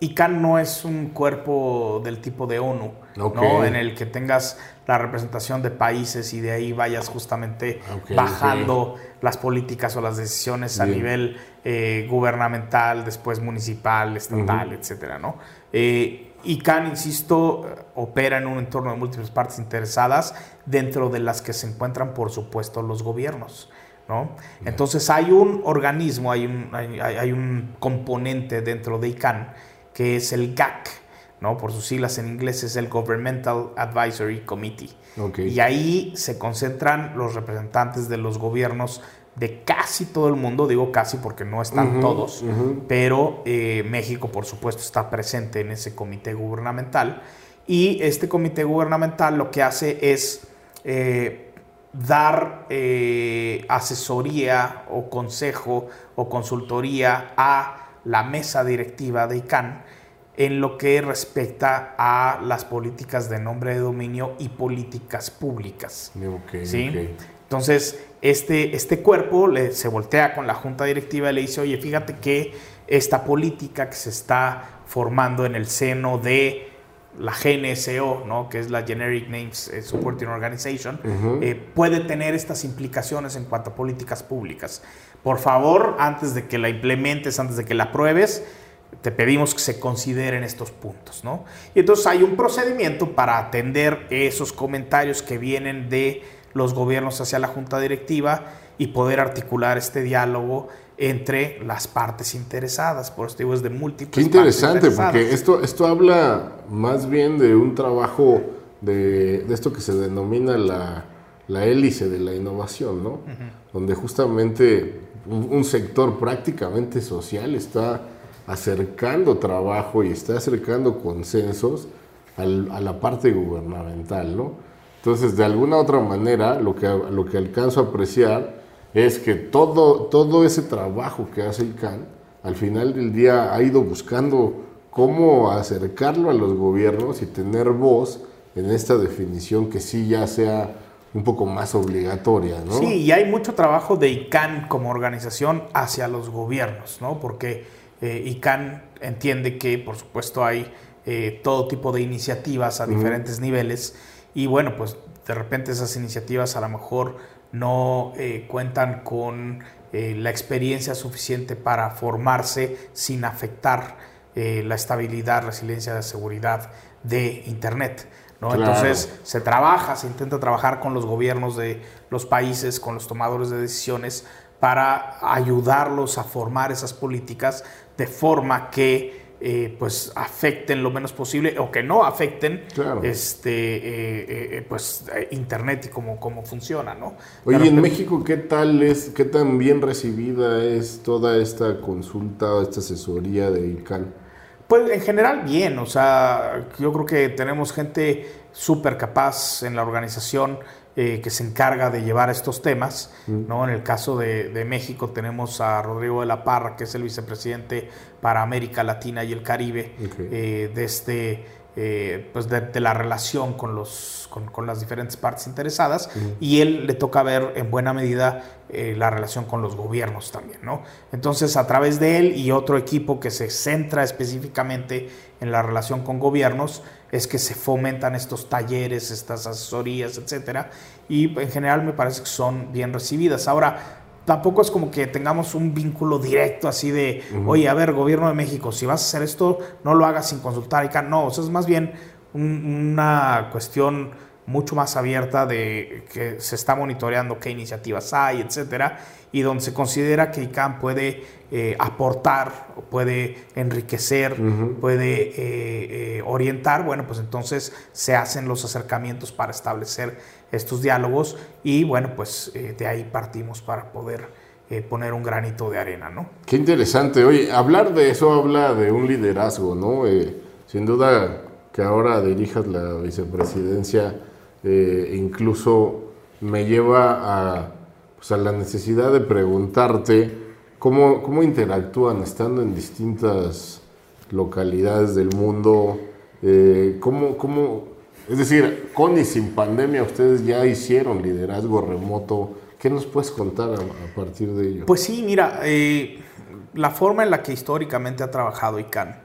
ICANN no es un cuerpo del tipo de ONU, ¿no? En el que tengas la representación de países y de ahí vayas justamente bajando las políticas o las decisiones a nivel eh, gubernamental, después municipal, estatal, etcétera, ¿no? Eh, ICANN, insisto, opera en un entorno de múltiples partes interesadas, dentro de las que se encuentran, por supuesto, los gobiernos. ¿no? Entonces hay un organismo, hay un, hay, un componente dentro de ICANN que es el GAC, ¿no? por sus siglas en inglés es el Governmental Advisory Committee. Y ahí se concentran los representantes de los gobiernos de casi todo el mundo, digo casi porque no están todos, pero eh, México por supuesto está presente en ese comité gubernamental y este comité gubernamental lo que hace es eh, dar eh, asesoría o consejo o consultoría a la mesa directiva de ICANN en lo que respecta a las políticas de nombre de dominio y políticas públicas. ¿sí? Entonces, este, este cuerpo le, se voltea con la junta directiva y le dice, oye, fíjate que esta política que se está formando en el seno de la GNSO, ¿no? que es la Generic Names eh, Supporting Organization, eh, puede tener estas implicaciones en cuanto a políticas públicas. Por favor, antes de que la implementes, antes de que la apruebes, te pedimos que se consideren estos puntos. ¿no? Y entonces hay un procedimiento para atender esos comentarios que vienen de los gobiernos hacia la junta directiva y poder articular este diálogo entre las partes interesadas. Por eso digo, es de múltiples. Qué interesante, porque esto, esto habla más bien de un trabajo de, esto que se denomina la, hélice de la innovación, ¿no? Donde justamente un, sector prácticamente social está acercando trabajo y está acercando consensos a la parte gubernamental, ¿no? Entonces, de alguna otra manera, lo que, lo que alcanzo a apreciar es que todo, todo ese trabajo que hace el CAN, al final del día ha ido buscando cómo acercarlo a los gobiernos y tener voz en esta definición que sí ya sea un poco más obligatoria, ¿no? Sí, y hay mucho trabajo de ICANN como organización hacia los gobiernos, ¿no? Porque eh, ICANN entiende que, por supuesto, hay eh, todo tipo de iniciativas a diferentes niveles y bueno, pues de repente esas iniciativas a lo mejor no eh, cuentan con eh, la experiencia suficiente para formarse sin afectar eh, la estabilidad, resiliencia, de seguridad de Internet. ¿No? Entonces se trabaja, se intenta trabajar con los gobiernos de los países, con los tomadores de decisiones, para ayudarlos a formar esas políticas de forma que eh, pues afecten lo menos posible o que no afecten este eh, eh, pues internet y cómo, cómo funciona no oye en México qué tal es qué tan bien recibida es toda esta consulta esta asesoría de ICANN pues en general bien o sea yo creo que tenemos gente súper capaz en la organización eh, que se encarga de llevar estos temas. ¿no? En el caso de, México tenemos a Rodrigo de la Parra, que es el vicepresidente para América Latina y el Caribe, eh, de, este, eh, pues de, la relación con, los, con, las diferentes partes interesadas, y él le toca ver en buena medida la relación con los gobiernos también. ¿no? Entonces, a través de él y otro equipo que se centra específicamente en la relación con gobiernos, es que se fomentan estos talleres, estas asesorías, etcétera, y en general me parece que son bien recibidas. Ahora, tampoco es como que tengamos un vínculo directo así de, oye, a ver, gobierno de México, si vas a hacer esto, no lo hagas sin consultar acá. No, o sea, es más bien una cuestión mucho más abierta de que se está monitoreando qué iniciativas hay, etcétera, y donde se considera que ICANN puede eh, aportar, puede enriquecer, puede eh, eh, orientar, bueno, pues entonces se hacen los acercamientos para establecer estos diálogos y bueno, pues de ahí partimos para poder poner un granito de arena, ¿no? Qué interesante. Oye, hablar de eso habla de un liderazgo, ¿no? sin duda que ahora dirijas la vicepresidencia eh, incluso me lleva a, pues, a, la necesidad de preguntarte cómo, cómo, interactúan estando en distintas localidades del mundo, eh, cómo, cómo, es decir, con y sin pandemia ustedes ya hicieron liderazgo remoto. ¿Qué nos puedes contar a, partir de ello? Pues sí, mira, eh, la forma en la que históricamente ha trabajado ICANN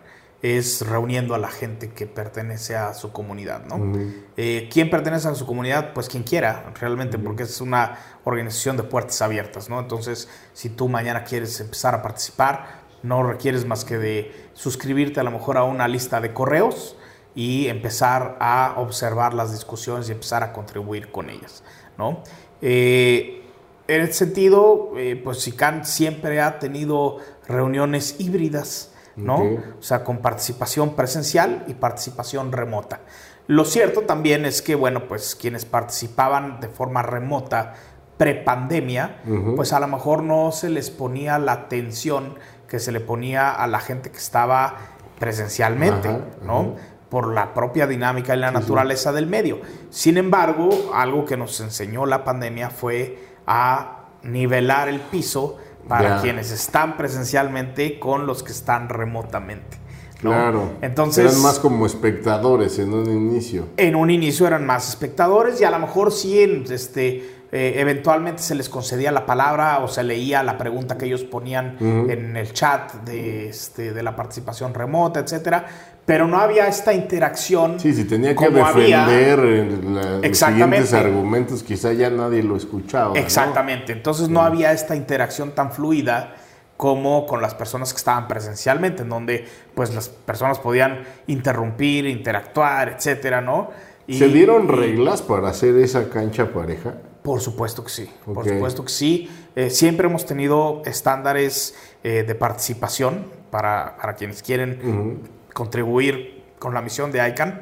es reuniendo a la gente que pertenece a su comunidad, ¿no? Eh, ¿Quién pertenece a su comunidad? Pues quien quiera, realmente, porque es una organización de puertas abiertas, ¿no? Entonces, si tú mañana quieres empezar a participar, no requieres más que de suscribirte a lo mejor a una lista de correos y empezar a observar las discusiones y empezar a contribuir con ellas. ¿no? Eh, en ese sentido, eh, pues SICAN siempre ha tenido reuniones híbridas, ¿no? O sea, con participación presencial y participación remota. Lo cierto también es que, bueno, pues quienes participaban de forma remota prepandemia, pues a lo mejor no se les ponía la atención que se le ponía a la gente que estaba presencialmente, ¿no? Por la propia dinámica y la naturaleza del medio. Sin embargo, algo que nos enseñó la pandemia fue a nivelar el piso para quienes están presencialmente con los que están remotamente. Claro. Entonces, eran más como espectadores en un inicio. En un inicio eran más espectadores y a lo mejor sí este, eh, eventualmente se les concedía la palabra o se leía la pregunta que ellos ponían en el chat de, este, de la participación remota, etcétera. Pero no había esta interacción. Sí, si tenía que defender los siguientes argumentos, quizá ya nadie lo escuchaba. Exactamente. Entonces no había esta interacción tan fluida como con las personas que estaban presencialmente, en donde pues las personas podían interrumpir, interactuar, etcétera, ¿no? ¿Se dieron reglas para hacer esa cancha pareja? Por supuesto que sí, por supuesto que sí. Eh, siempre hemos tenido estándares eh, de participación para, quienes quieren contribuir con la misión de ICANN,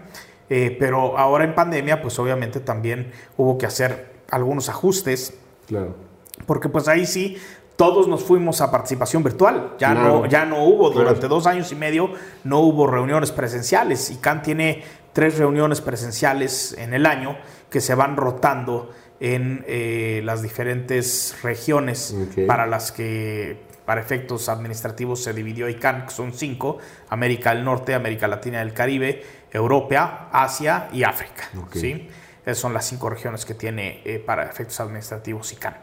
eh, pero ahora en pandemia pues obviamente también hubo que hacer algunos ajustes. Claro. Porque pues ahí sí todos nos fuimos a participación virtual. Ya, no, ya no hubo, durante dos años y medio, no hubo reuniones presenciales. Y CAN tiene tres reuniones presenciales en el año que se van rotando en eh, las diferentes regiones para las que, para efectos administrativos, se dividió ICANN, que son cinco, América del Norte, América Latina y el Caribe, Europa, Asia y África. ¿sí? Esas son las cinco regiones que tiene eh, para efectos administrativos ICANN.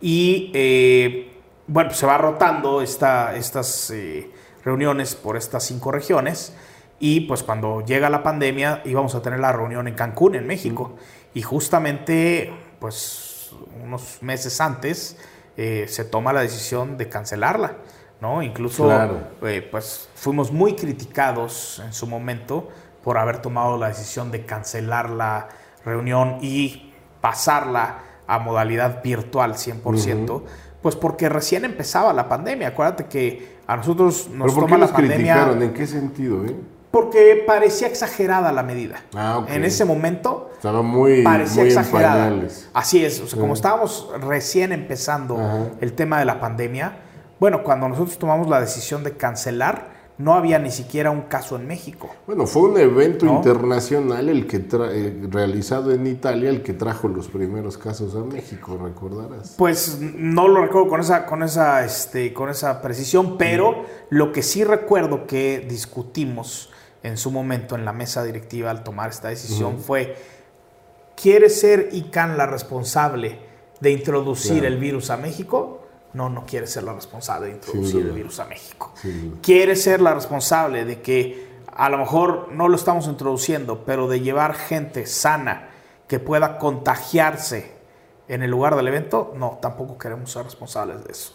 Y eh, bueno, pues se va rotando esta, estas eh, reuniones por estas cinco regiones. Y pues cuando llega la pandemia íbamos a tener la reunión en Cancún, en México. Y justamente, pues unos meses antes, eh, se toma la decisión de cancelarla. ¿no? Incluso, pues fuimos muy criticados en su momento por haber tomado la decisión de cancelar la reunión y pasarla a modalidad virtual 100%, pues porque recién empezaba la pandemia. Acuérdate que a nosotros nos ¿Pero por qué la pandemia. Criticaron? ¿En qué sentido? Eh? Porque parecía exagerada la medida. Ah, en ese momento estaba muy, parecía exagerada. Así es, o sea, como estábamos recién empezando el tema de la pandemia, bueno, cuando nosotros tomamos la decisión de cancelar, no había ni siquiera un caso en México. Bueno, fue un evento internacional el que eh, realizado en Italia el que trajo los primeros casos a México, recordarás. Pues no lo recuerdo con esa con esa este con esa precisión, pero lo que sí recuerdo que discutimos en su momento en la mesa directiva al tomar esta decisión fue ¿quiere ser ICANN la responsable de introducir el virus a México? no, no quiere ser la responsable de introducir el virus a México. quiere ser la responsable de que a lo mejor no lo estamos introduciendo, pero de llevar gente sana que pueda contagiarse en el lugar del evento, no, tampoco queremos ser responsables de eso.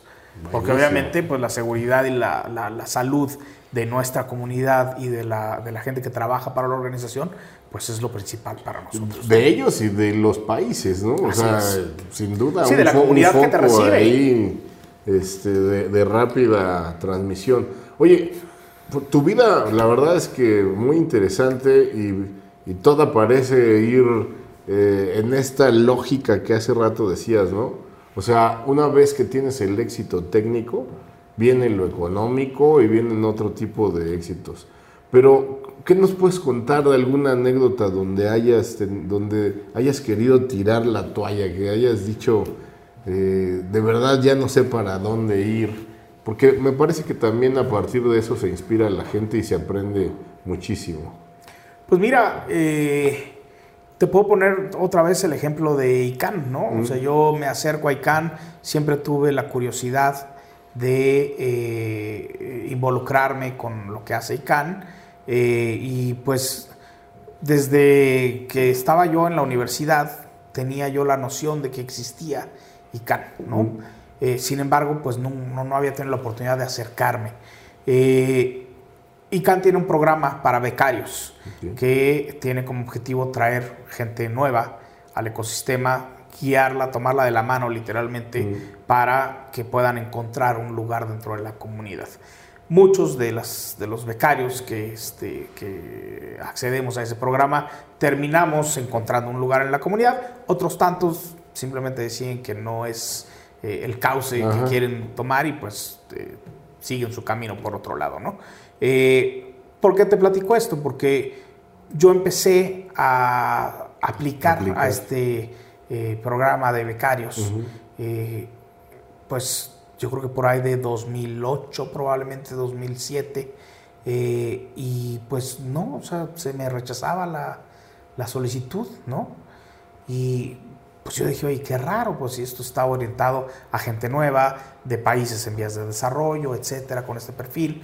Porque obviamente pues la seguridad y la, la, salud de nuestra comunidad y de la, de la gente que trabaja para la organización, pues es lo principal para nosotros. De ellos y de los países, ¿no? o sea, sin duda. Sí, de la comunidad que te recibe este, de, rápida transmisión. Oye, tu vida, la verdad es que muy interesante y, y toda parece ir eh, en esta lógica que hace rato decías, ¿no? O sea, una vez que tienes el éxito técnico, viene lo económico y vienen otro tipo de éxitos. Pero, ¿qué nos puedes contar de alguna anécdota donde hayas, donde hayas querido tirar la toalla, que hayas dicho, eh, de verdad ya no sé para dónde ir, porque me parece que también a partir de eso se inspira la gente y se aprende muchísimo. Pues mira, eh, te puedo poner otra vez el ejemplo de ICANN, ¿no? O sea, yo me acerco a ICANN, siempre tuve la curiosidad de eh, involucrarme con lo que hace ICANN y pues desde que estaba yo en la universidad tenía yo la noción de que existía ¿no? Eh, sin embargo, pues no, no, había tenido la oportunidad de acercarme. Eh, ICANN tiene un programa para becarios que tiene como objetivo traer gente nueva al ecosistema, guiarla, tomarla de la mano literalmente mm. para que puedan encontrar un lugar dentro de la comunidad. Muchos de, las, de los becarios que, este, que accedemos a ese programa terminamos encontrando un lugar en la comunidad, otros tantos simplemente deciden que no es eh, el cauce que quieren tomar y pues eh, siguen su camino por otro lado, ¿no? Eh, ¿Por qué te platico esto? Porque yo empecé a aplicar, a este programa de becarios, pues yo creo que por ahí de 2008, probablemente 2007, eh, y pues no, o sea, se me rechazaba la, la, solicitud, ¿no? Y pues yo dije, oye, qué raro, pues si esto está orientado a gente nueva, de países en vías de desarrollo, etcétera, con este perfil.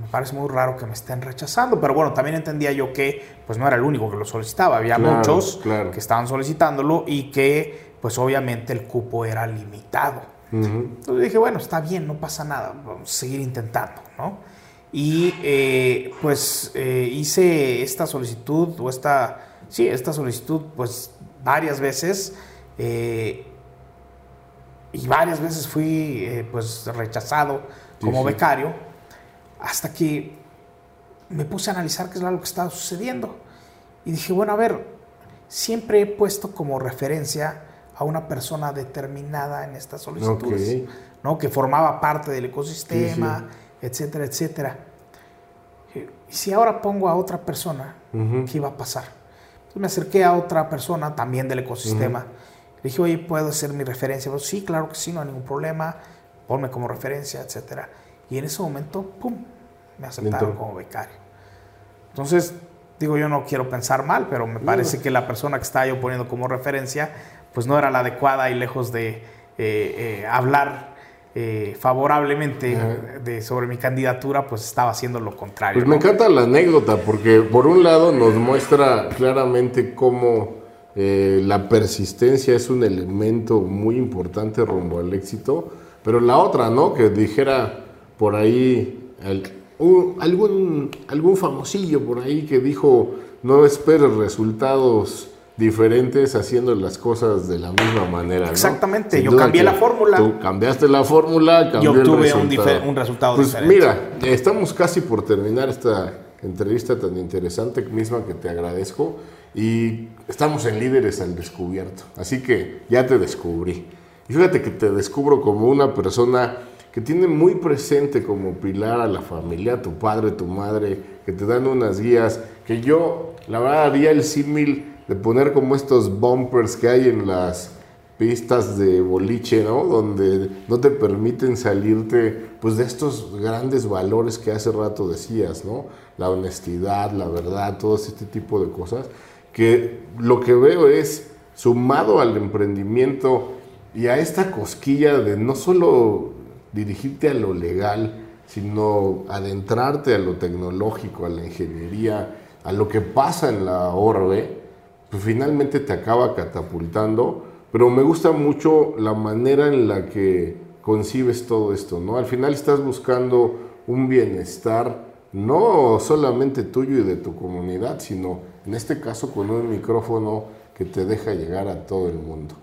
Me parece muy raro que me estén rechazando, pero bueno, también entendía yo que pues no era el único que lo solicitaba, había muchos que estaban solicitándolo y que pues obviamente el cupo era limitado. Entonces dije, bueno, está bien, no pasa nada, vamos a seguir intentando, ¿no? Y eh, pues eh, hice esta solicitud, o esta, sí, esta solicitud, pues varias veces, eh, y varias veces fui pues rechazado como becario, hasta que me puse a analizar qué es lo que estaba sucediendo. Y dije, bueno, a ver, siempre he puesto como referencia a una persona determinada en estas solicitudes, ¿no? que formaba parte del ecosistema, etcétera, etcétera. Y si ahora pongo a otra persona, ¿qué iba a pasar? Entonces me acerqué a otra persona también del ecosistema. Le dije, oye, ¿puedo ser mi referencia? Pues, sí, claro que sí, no hay ningún problema. Ponme como referencia, etcétera. Y en ese momento, ¡pum! Me aceptaron como becario. Entonces, digo, yo no quiero pensar mal, pero me parece que la persona que estaba yo poniendo como referencia pues no era la adecuada y lejos de eh, eh, hablar eh, favorablemente de, sobre mi candidatura, pues estaba haciendo lo contrario. Pues me encanta la anécdota porque por un lado nos muestra claramente cómo la persistencia es un elemento muy importante rumbo al éxito, pero la otra, ¿no? Que dijera por ahí algún, algún famosillo por ahí que dijo no esperes resultados diferentes haciendo las cosas de la misma manera. Exactamente, yo cambié la fórmula. Tú cambiaste la fórmula, cambié yo obtuve Un, un, resultado pues Mira, estamos casi por terminar esta entrevista tan interesante misma que te agradezco y estamos en Líderes al Descubierto, así que ya te descubrí. Y fíjate que te descubro como una persona que tiene muy presente como pilar a la familia, tu padre, tu madre, que te dan unas guías, que yo, la verdad, haría el símil de poner como estos bumpers que hay en las pistas de boliche, ¿no? Donde no te permiten salirte, pues, de estos grandes valores que hace rato decías, ¿no? La honestidad, la verdad, todo este tipo de cosas, que lo que veo es, sumado al emprendimiento y a esta cosquilla de no solo dirigirte a lo legal, sino adentrarte a lo tecnológico, a la ingeniería, a lo que pasa en la orbe, pues finalmente te acaba catapultando, pero me gusta mucho la manera en la que concibes todo esto, ¿no? Al final estás buscando un bienestar no solamente tuyo y de tu comunidad, sino en este caso con un micrófono que te deja llegar a todo el mundo.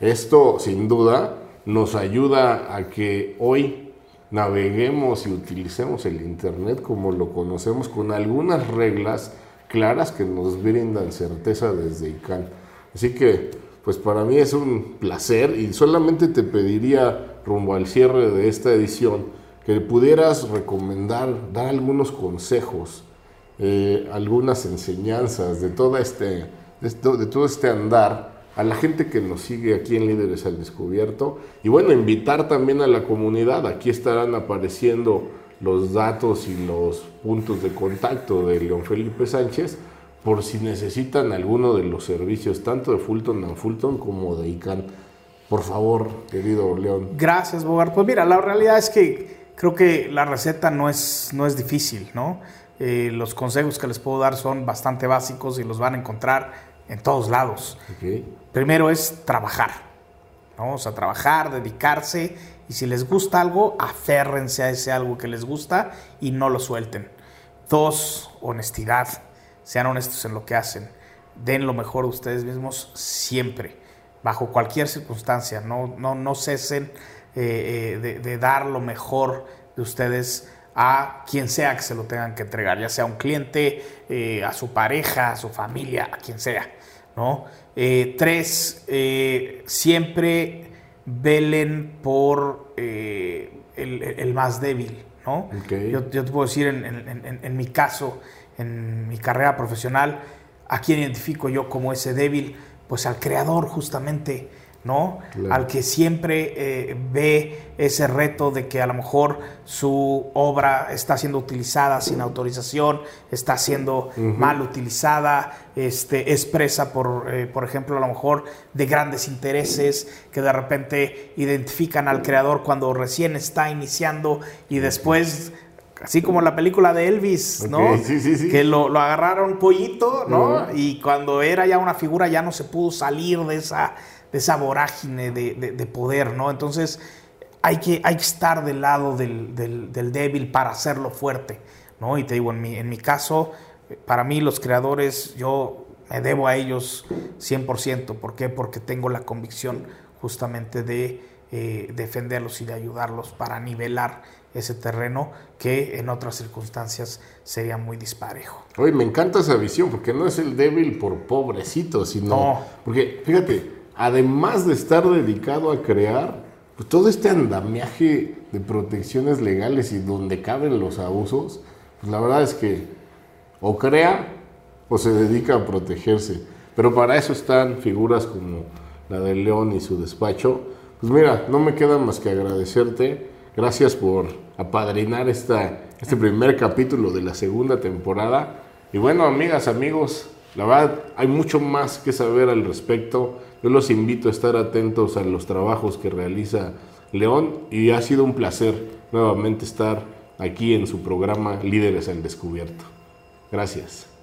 Esto sin duda nos ayuda a que hoy naveguemos y utilicemos el Internet como lo conocemos con algunas reglas claras que nos brindan certeza desde ICANN. Así que, pues para mí es un placer y solamente te pediría, rumbo al cierre de esta edición, que pudieras recomendar, dar algunos consejos, eh, algunas enseñanzas de, toda este, de todo este andar a la gente que nos sigue aquí en Líderes al Descubierto y bueno, invitar también a la comunidad. Aquí estarán apareciendo los datos y los puntos de contacto de León Felipe Sánchez por si necesitan alguno de los servicios, tanto de Fulton and Fulton como de ICANN. Por favor, querido León. Gracias, Bogart. Pues mira, la realidad es que creo que la receta no es, no es difícil, ¿no? Eh, los consejos que les puedo dar son bastante básicos y los van a encontrar en todos lados. Primero es trabajar. Vamos a trabajar, dedicarse y si les gusta algo, aférrense a ese algo que les gusta y no lo suelten. Dos, honestidad. Sean honestos en lo que hacen. Den lo mejor de ustedes mismos siempre, bajo cualquier circunstancia. No, no, no cesen eh, eh, de, dar lo mejor de ustedes a quien sea que se lo tengan que entregar, ya sea a un cliente, eh, a su pareja, a su familia, a quien sea. ¿no? Eh, tres, eh, siempre velen por el, más débil. ¿no? Yo, te puedo decir, en, mi caso, en mi carrera profesional, ¿a quién identifico yo como ese débil? Pues al creador justamente ¿no? Al que siempre eh, ve ese reto de que a lo mejor su obra está siendo utilizada sin autorización, está siendo mal utilizada, este, expresa por, eh, por ejemplo, a lo mejor de grandes intereses que de repente identifican al creador cuando recién está iniciando y después así como la película de Elvis, ¿no? Sí, sí, sí. Que lo, lo, agarraron pollito, ¿no? Y cuando era ya una figura ya no se pudo salir de esa de esa vorágine de, poder, ¿no? Entonces hay que, hay que estar del lado del, débil para hacerlo fuerte, ¿no? Y te digo, en mi, en mi caso, para mí los creadores, yo me debo a ellos 100%. ¿Por qué? Porque tengo la convicción justamente de eh, defenderlos y de ayudarlos para nivelar ese terreno que en otras circunstancias sería muy disparejo. Oye, me encanta esa visión, porque no es el débil por pobrecito, sino... No. Porque, fíjate, además de estar dedicado a crear, pues todo este andamiaje de protecciones legales y donde caben los abusos, pues la verdad es que o crea o se dedica a protegerse. Pero para eso están figuras como la de León y su despacho. Pues mira, no me queda más que agradecerte. Gracias por apadrinar esta, este primer capítulo de la segunda temporada. Y bueno, amigas, amigos, la verdad hay mucho más que saber al respecto. Yo los invito a estar atentos a los trabajos que realiza León y ha sido un placer nuevamente estar aquí en su programa Líderes al Descubierto. Gracias.